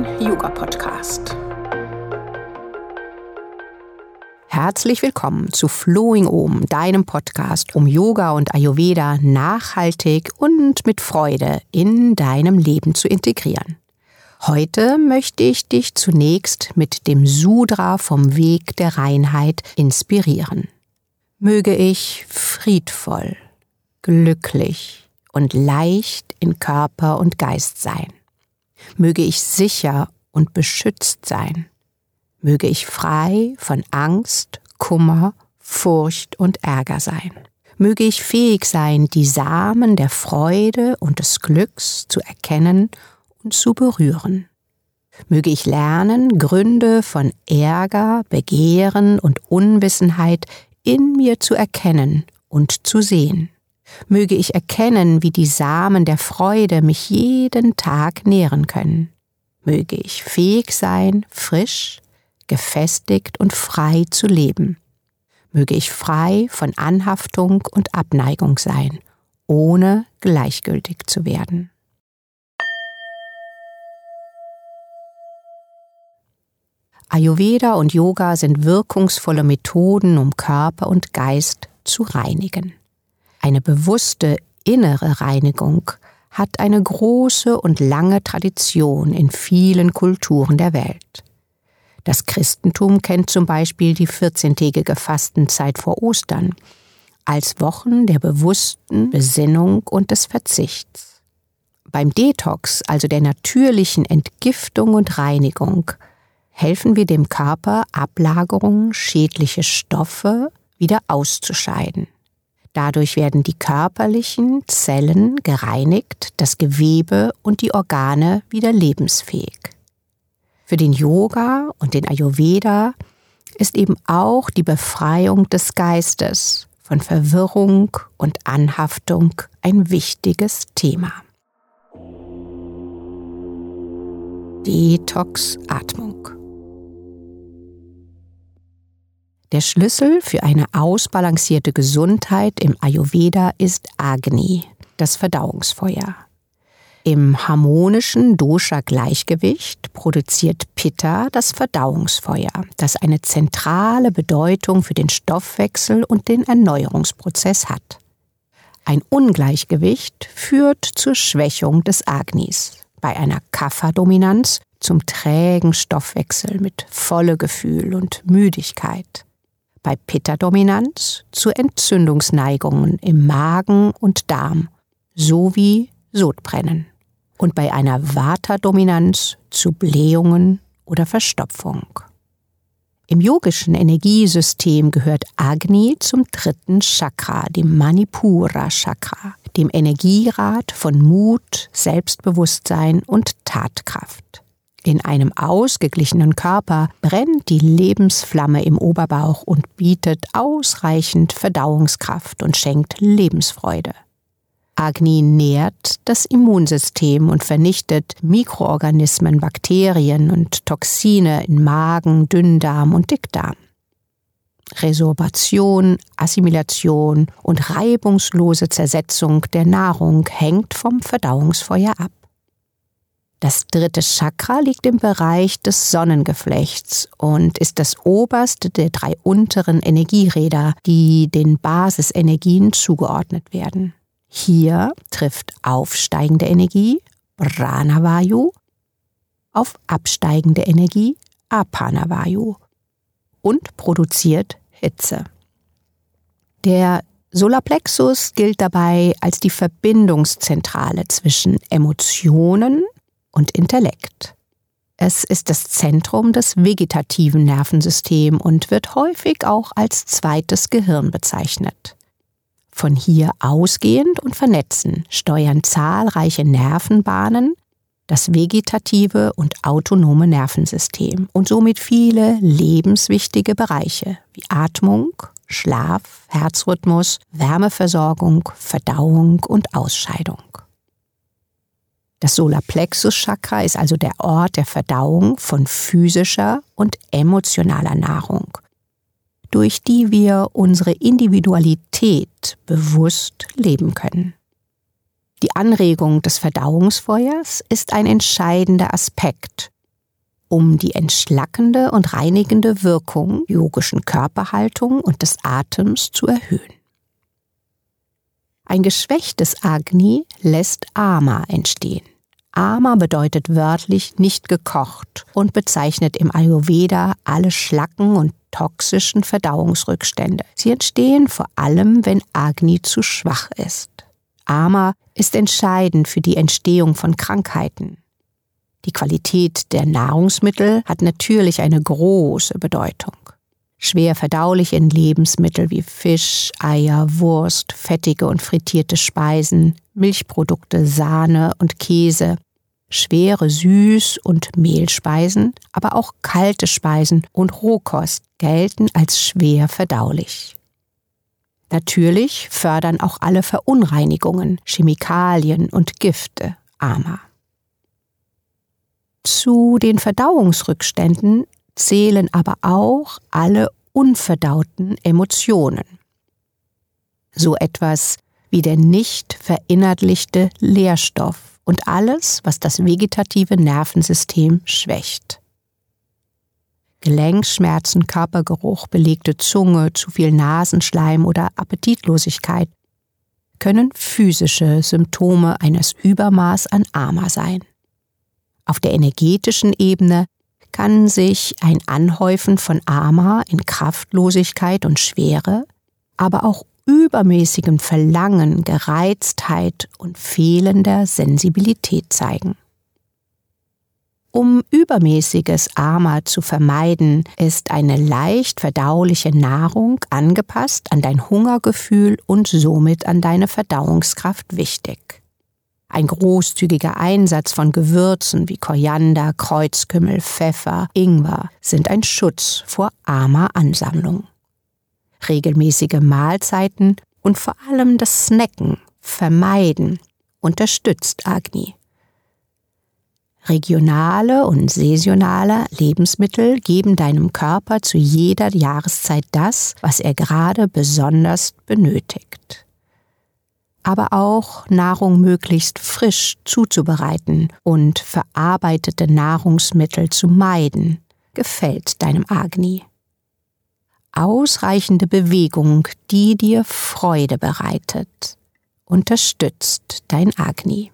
Dein Yoga-Podcast. Herzlich willkommen zu Flowing Om, deinem Podcast, um Yoga und Ayurveda nachhaltig und mit Freude in deinem Leben zu integrieren. Heute möchte ich dich zunächst mit dem Sudra vom Weg der Reinheit inspirieren. Möge ich friedvoll, glücklich und leicht in Körper und Geist sein. Möge ich sicher und beschützt sein. Möge ich frei von Angst, Kummer, Furcht und Ärger sein. Möge ich fähig sein, die Samen der Freude und des Glücks zu erkennen und zu berühren. Möge ich lernen, Gründe von Ärger, Begehren und Unwissenheit in mir zu erkennen und zu sehen. Möge ich erkennen, wie die Samen der Freude mich jeden Tag nähren können. Möge ich fähig sein, frisch, gefestigt und frei zu leben. Möge ich frei von Anhaftung und Abneigung sein, ohne gleichgültig zu werden. Ayurveda und Yoga sind wirkungsvolle Methoden, um Körper und Geist zu reinigen. Eine bewusste innere Reinigung hat eine große und lange Tradition in vielen Kulturen der Welt. Das Christentum kennt zum Beispiel die 14-tägige Fastenzeit vor Ostern als Wochen der bewussten Besinnung und des Verzichts. Beim Detox, also der natürlichen Entgiftung und Reinigung, helfen wir dem Körper, Ablagerungen, schädliche Stoffe wieder auszuscheiden. Dadurch werden die körperlichen Zellen gereinigt, das Gewebe und die Organe wieder lebensfähig. Für den Yoga und den Ayurveda ist eben auch die Befreiung des Geistes von Verwirrung und Anhaftung ein wichtiges Thema. Detox-Atmung Der Schlüssel für eine ausbalancierte Gesundheit im Ayurveda ist Agni, das Verdauungsfeuer. Im harmonischen Dosha-Gleichgewicht produziert Pitta das Verdauungsfeuer, das eine zentrale Bedeutung für den Stoffwechsel und den Erneuerungsprozess hat. Ein Ungleichgewicht führt zur Schwächung des Agnis. Bei einer Kapha-Dominanz zum trägen Stoffwechsel mit volle Gefühl und Müdigkeit bei Pitta-Dominanz zu Entzündungsneigungen im Magen und Darm sowie Sodbrennen und bei einer Vata-Dominanz zu Blähungen oder Verstopfung. Im yogischen Energiesystem gehört Agni zum dritten Chakra, dem Manipura Chakra, dem Energierad von Mut, Selbstbewusstsein und Tatkraft. In einem ausgeglichenen Körper brennt die Lebensflamme im Oberbauch und bietet ausreichend Verdauungskraft und schenkt Lebensfreude. Agni nährt das Immunsystem und vernichtet Mikroorganismen, Bakterien und Toxine in Magen, Dünndarm und Dickdarm. Resorbation, Assimilation und reibungslose Zersetzung der Nahrung hängt vom Verdauungsfeuer ab. Das dritte Chakra liegt im Bereich des Sonnengeflechts und ist das oberste der drei unteren Energieräder, die den Basisenergien zugeordnet werden. Hier trifft aufsteigende Energie, Pranavayu, auf absteigende Energie, Apanavayu, und produziert Hitze. Der Solarplexus gilt dabei als die Verbindungszentrale zwischen Emotionen, und Intellekt. Es ist das Zentrum des vegetativen Nervensystems und wird häufig auch als zweites Gehirn bezeichnet. Von hier ausgehend und vernetzen steuern zahlreiche Nervenbahnen das vegetative und autonome Nervensystem und somit viele lebenswichtige Bereiche wie Atmung, Schlaf, Herzrhythmus, Wärmeversorgung, Verdauung und Ausscheidung. Das Solarplexus-Chakra ist also der Ort der Verdauung von physischer und emotionaler Nahrung, durch die wir unsere Individualität bewusst leben können. Die Anregung des Verdauungsfeuers ist ein entscheidender Aspekt, um die entschlackende und reinigende Wirkung yogischen Körperhaltung und des Atems zu erhöhen. Ein geschwächtes Agni lässt Ama entstehen. Ama bedeutet wörtlich nicht gekocht und bezeichnet im Ayurveda alle Schlacken und toxischen Verdauungsrückstände. Sie entstehen vor allem, wenn Agni zu schwach ist. Ama ist entscheidend für die Entstehung von Krankheiten. Die Qualität der Nahrungsmittel hat natürlich eine große Bedeutung. Schwer verdauliche Lebensmittel wie Fisch, Eier, Wurst, fettige und frittierte Speisen, Milchprodukte, Sahne und Käse, schwere Süß- und Mehlspeisen, aber auch kalte Speisen und Rohkost gelten als schwer verdaulich. Natürlich fördern auch alle Verunreinigungen, Chemikalien und Gifte Ama. Zu den Verdauungsrückständen zählen aber auch alle unverdauten Emotionen. So etwas wie der nicht verinnerlichte Lehrstoff und alles, was das vegetative Nervensystem schwächt. Gelenkschmerzen, Körpergeruch, belegte Zunge, zu viel Nasenschleim oder Appetitlosigkeit können physische Symptome eines Übermaß an Ama sein. Auf der energetischen Ebene kann sich ein Anhäufen von Ama in Kraftlosigkeit und Schwere, aber auch übermäßigem Verlangen, Gereiztheit und fehlender Sensibilität zeigen. Um übermäßiges Ama zu vermeiden, ist eine leicht verdauliche Nahrung angepasst an dein Hungergefühl und somit an deine Verdauungskraft wichtig. Ein großzügiger Einsatz von Gewürzen wie Koriander, Kreuzkümmel, Pfeffer, Ingwer sind ein Schutz vor armer Ansammlung. Regelmäßige Mahlzeiten und vor allem das Snacken vermeiden unterstützt Agni. Regionale und saisonale Lebensmittel geben deinem Körper zu jeder Jahreszeit das, was er gerade besonders benötigt aber auch Nahrung möglichst frisch zuzubereiten und verarbeitete Nahrungsmittel zu meiden, gefällt deinem Agni. Ausreichende Bewegung, die dir Freude bereitet, unterstützt dein Agni.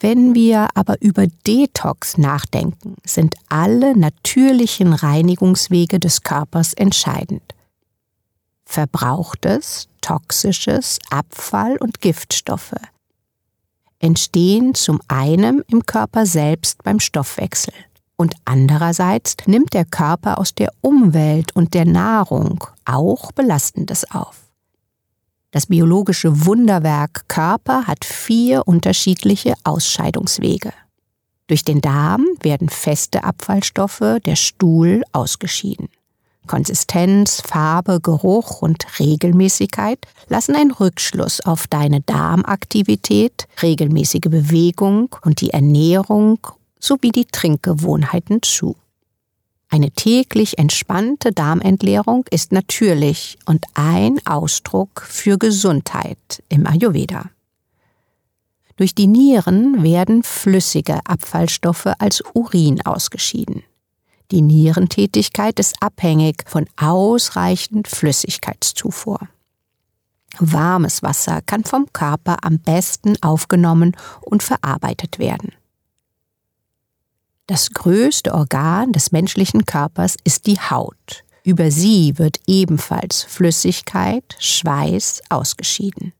Wenn wir aber über Detox nachdenken, sind alle natürlichen Reinigungswege des Körpers entscheidend. Verbrauchtes, toxisches, Abfall und Giftstoffe entstehen zum einen im Körper selbst beim Stoffwechsel und andererseits nimmt der Körper aus der Umwelt und der Nahrung auch Belastendes auf. Das biologische Wunderwerk Körper hat vier unterschiedliche Ausscheidungswege. Durch den Darm werden feste Abfallstoffe, der Stuhl, ausgeschieden. Konsistenz, Farbe, Geruch und Regelmäßigkeit lassen einen Rückschluss auf deine Darmaktivität, regelmäßige Bewegung und die Ernährung sowie die Trinkgewohnheiten zu. Eine täglich entspannte Darmentleerung ist natürlich und ein Ausdruck für Gesundheit im Ayurveda. Durch die Nieren werden flüssige Abfallstoffe als Urin ausgeschieden. Die Nierentätigkeit ist abhängig von ausreichend Flüssigkeitszufuhr. Warmes Wasser kann vom Körper am besten aufgenommen und verarbeitet werden. Das größte Organ des menschlichen Körpers ist die Haut. Über sie wird ebenfalls Flüssigkeit, Schweiß ausgeschieden.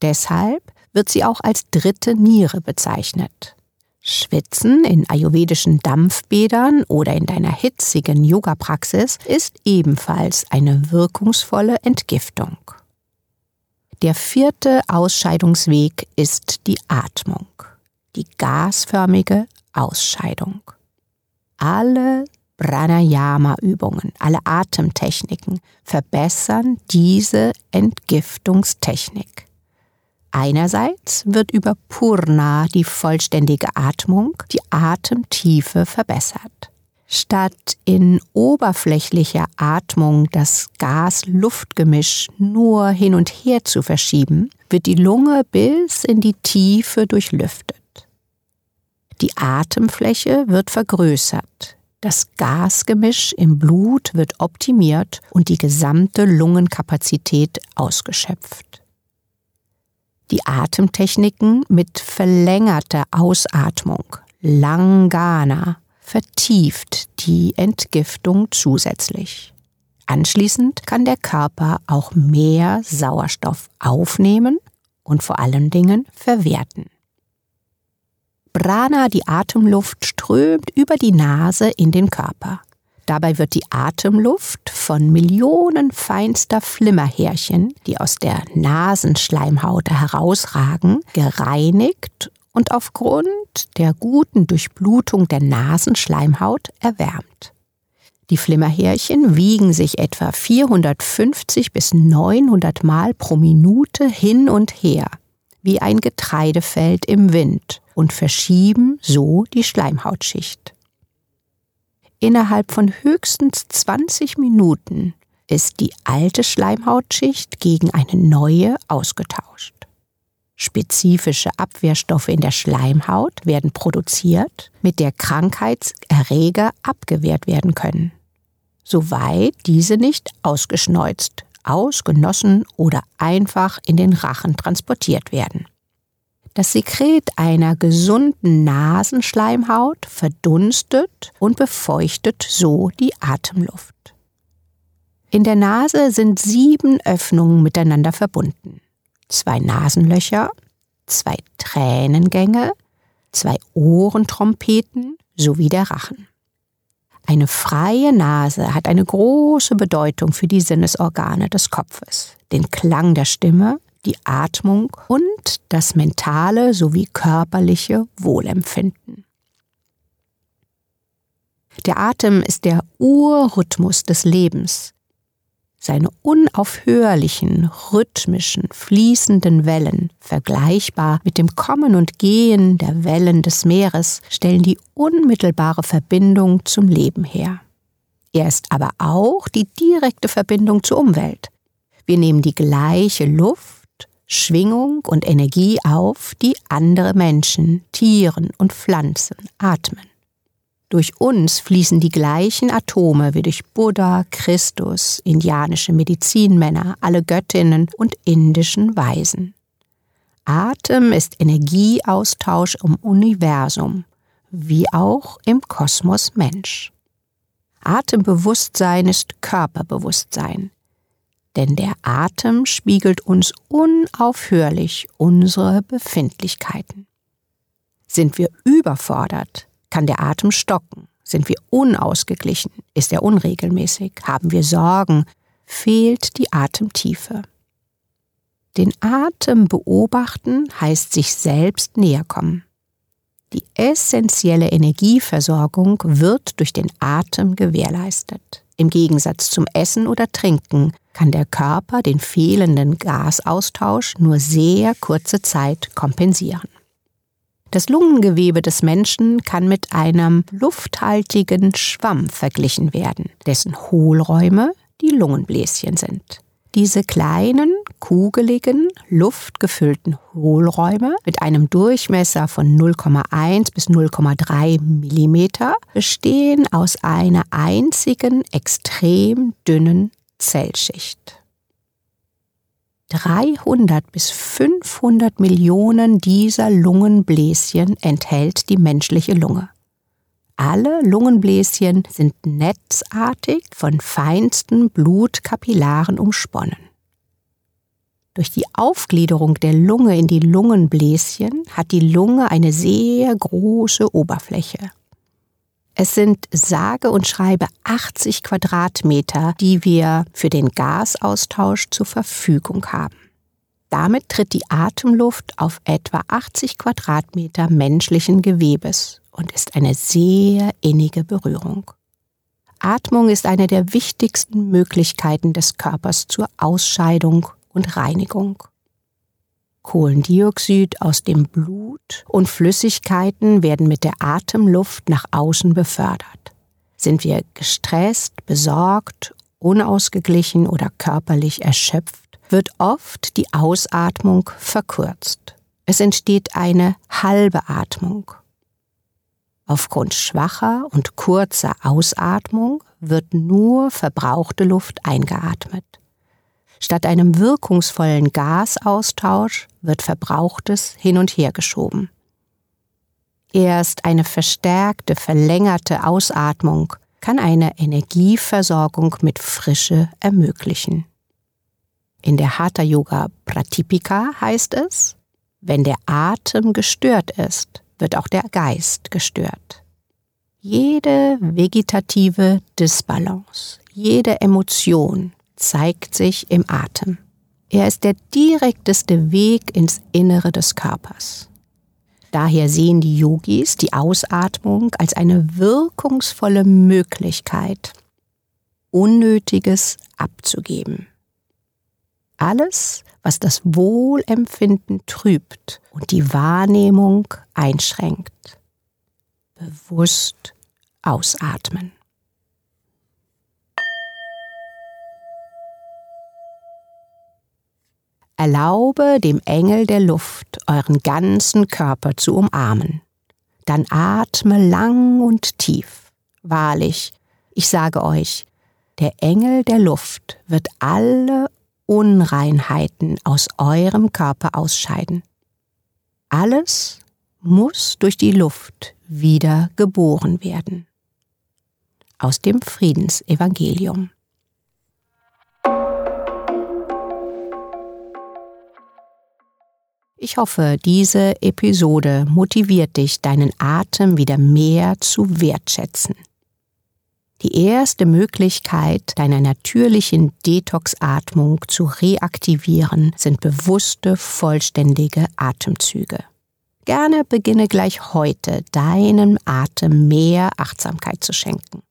Deshalb wird sie auch als dritte Niere bezeichnet. Schwitzen in ayurvedischen Dampfbädern oder in deiner hitzigen Yoga-Praxis ist ebenfalls eine wirkungsvolle Entgiftung. Der vierte Ausscheidungsweg ist die Atmung, die gasförmige Ausscheidung. Alle Pranayama-Übungen, alle Atemtechniken verbessern diese Entgiftungstechnik. Einerseits wird über Purna, die vollständige Atmung, die Atemtiefe verbessert. Statt in oberflächlicher Atmung das Gas-Luft-Gemisch nur hin und her zu verschieben, wird die Lunge bis in die Tiefe durchlüftet. Die Atemfläche wird vergrößert, das Gasgemisch im Blut wird optimiert und die gesamte Lungenkapazität ausgeschöpft. Die Atemtechniken mit verlängerter Ausatmung, Langana, vertieft die Entgiftung zusätzlich. Anschließend kann der Körper auch mehr Sauerstoff aufnehmen und vor allen Dingen verwerten. Prana, die Atemluft, strömt über die Nase in den Körper. Dabei wird die Atemluft von Millionen feinster Flimmerhärchen, die aus der Nasenschleimhaut herausragen, gereinigt und aufgrund der guten Durchblutung der Nasenschleimhaut erwärmt. Die Flimmerhärchen wiegen sich etwa 450 bis 900 Mal pro Minute hin und her, wie ein Getreidefeld im Wind und verschieben so die Schleimhautschicht. Innerhalb von höchstens 20 Minuten ist die alte Schleimhautschicht gegen eine neue ausgetauscht. Spezifische Abwehrstoffe in der Schleimhaut werden produziert, mit der Krankheitserreger abgewehrt werden können, soweit diese nicht ausgeschneuzt, ausgenossen oder einfach in den Rachen transportiert werden. Das Sekret einer gesunden Nasenschleimhaut verdunstet und befeuchtet so die Atemluft. In der Nase sind sieben Öffnungen miteinander verbunden zwei Nasenlöcher, zwei Tränengänge, zwei Ohrentrompeten sowie der Rachen. Eine freie Nase hat eine große Bedeutung für die Sinnesorgane des Kopfes, den Klang der Stimme, die Atmung und das mentale sowie körperliche Wohlempfinden. Der Atem ist der Urrhythmus des Lebens, seine unaufhörlichen, rhythmischen, fließenden Wellen, vergleichbar mit dem Kommen und Gehen der Wellen des Meeres, stellen die unmittelbare Verbindung zum Leben her. Er ist aber auch die direkte Verbindung zur Umwelt. Wir nehmen die gleiche Luft, Schwingung und Energie auf, die andere Menschen, Tieren und Pflanzen atmen. Durch uns fließen die gleichen Atome wie durch Buddha, Christus, indianische Medizinmänner, alle Göttinnen und indischen Weisen. Atem ist Energieaustausch im Universum, wie auch im Kosmos Mensch. Atembewusstsein ist Körperbewusstsein, denn der Atem spiegelt uns unaufhörlich unsere Befindlichkeiten. Sind wir überfordert, kann der Atem stocken? Sind wir unausgeglichen? Ist er unregelmäßig? Haben wir Sorgen? Fehlt die Atemtiefe? Den Atem beobachten heißt sich selbst näher kommen. Die essentielle Energieversorgung wird durch den Atem gewährleistet. Im Gegensatz zum Essen oder Trinken kann der Körper den fehlenden Gasaustausch nur sehr kurze Zeit kompensieren. Das Lungengewebe des Menschen kann mit einem lufthaltigen Schwamm verglichen werden, dessen Hohlräume die Lungenbläschen sind. Diese kleinen, kugeligen, luftgefüllten Hohlräume mit einem Durchmesser von 0,1 bis 0,3 mm bestehen aus einer einzigen extrem dünnen Zellschicht. 300 bis 500 Millionen dieser Lungenbläschen enthält die menschliche Lunge. Alle Lungenbläschen sind netzartig von feinsten Blutkapillaren umsponnen. Durch die Aufgliederung der Lunge in die Lungenbläschen hat die Lunge eine sehr große Oberfläche. Es sind sage und schreibe 80 Quadratmeter, die wir für den Gasaustausch zur Verfügung haben. Damit tritt die Atemluft auf etwa 80 Quadratmeter menschlichen Gewebes und ist eine sehr innige Berührung. Atmung ist eine der wichtigsten Möglichkeiten des Körpers zur Ausscheidung und Reinigung. Kohlendioxid aus dem Blut und Flüssigkeiten werden mit der Atemluft nach außen befördert. Sind wir gestresst, besorgt, unausgeglichen oder körperlich erschöpft, wird oft die Ausatmung verkürzt. Es entsteht eine halbe Atmung. Aufgrund schwacher und kurzer Ausatmung wird nur verbrauchte Luft eingeatmet. Statt einem wirkungsvollen Gasaustausch wird Verbrauchtes hin und her geschoben. Erst eine verstärkte, verlängerte Ausatmung kann eine Energieversorgung mit Frische ermöglichen. In der Hatha Yoga Pratipika heißt es, wenn der Atem gestört ist, wird auch der Geist gestört. Jede vegetative Disbalance, jede Emotion zeigt sich im Atem. Er ist der direkteste Weg ins Innere des Körpers. Daher sehen die Yogis die Ausatmung als eine wirkungsvolle Möglichkeit, Unnötiges abzugeben. Alles, was das Wohlempfinden trübt und die Wahrnehmung einschränkt. Bewusst ausatmen. Erlaube dem Engel der Luft euren ganzen Körper zu umarmen. Dann atme lang und tief. Wahrlich, ich sage euch, der Engel der Luft wird alle Unreinheiten aus eurem Körper ausscheiden. Alles muss durch die Luft wieder geboren werden. Aus dem Friedensevangelium. Ich hoffe, diese Episode motiviert dich, deinen Atem wieder mehr zu wertschätzen. Die erste Möglichkeit, deiner natürlichen Detox-Atmung zu reaktivieren, sind bewusste, vollständige Atemzüge. Gerne beginne gleich heute, deinem Atem mehr Achtsamkeit zu schenken.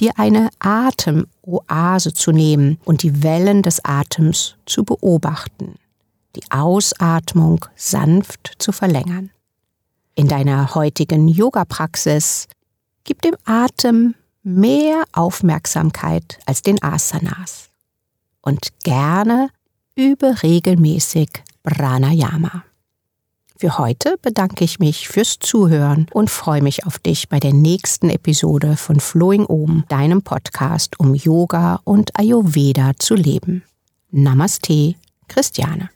Dir eine Atemoase zu nehmen und die Wellen des Atems zu beobachten die Ausatmung sanft zu verlängern. In deiner heutigen Yoga-Praxis gib dem Atem mehr Aufmerksamkeit als den Asanas und gerne übe regelmäßig Pranayama. Für heute bedanke ich mich fürs Zuhören und freue mich auf dich bei der nächsten Episode von Flowing Om, deinem Podcast, um Yoga und Ayurveda zu leben. Namaste, Christiane.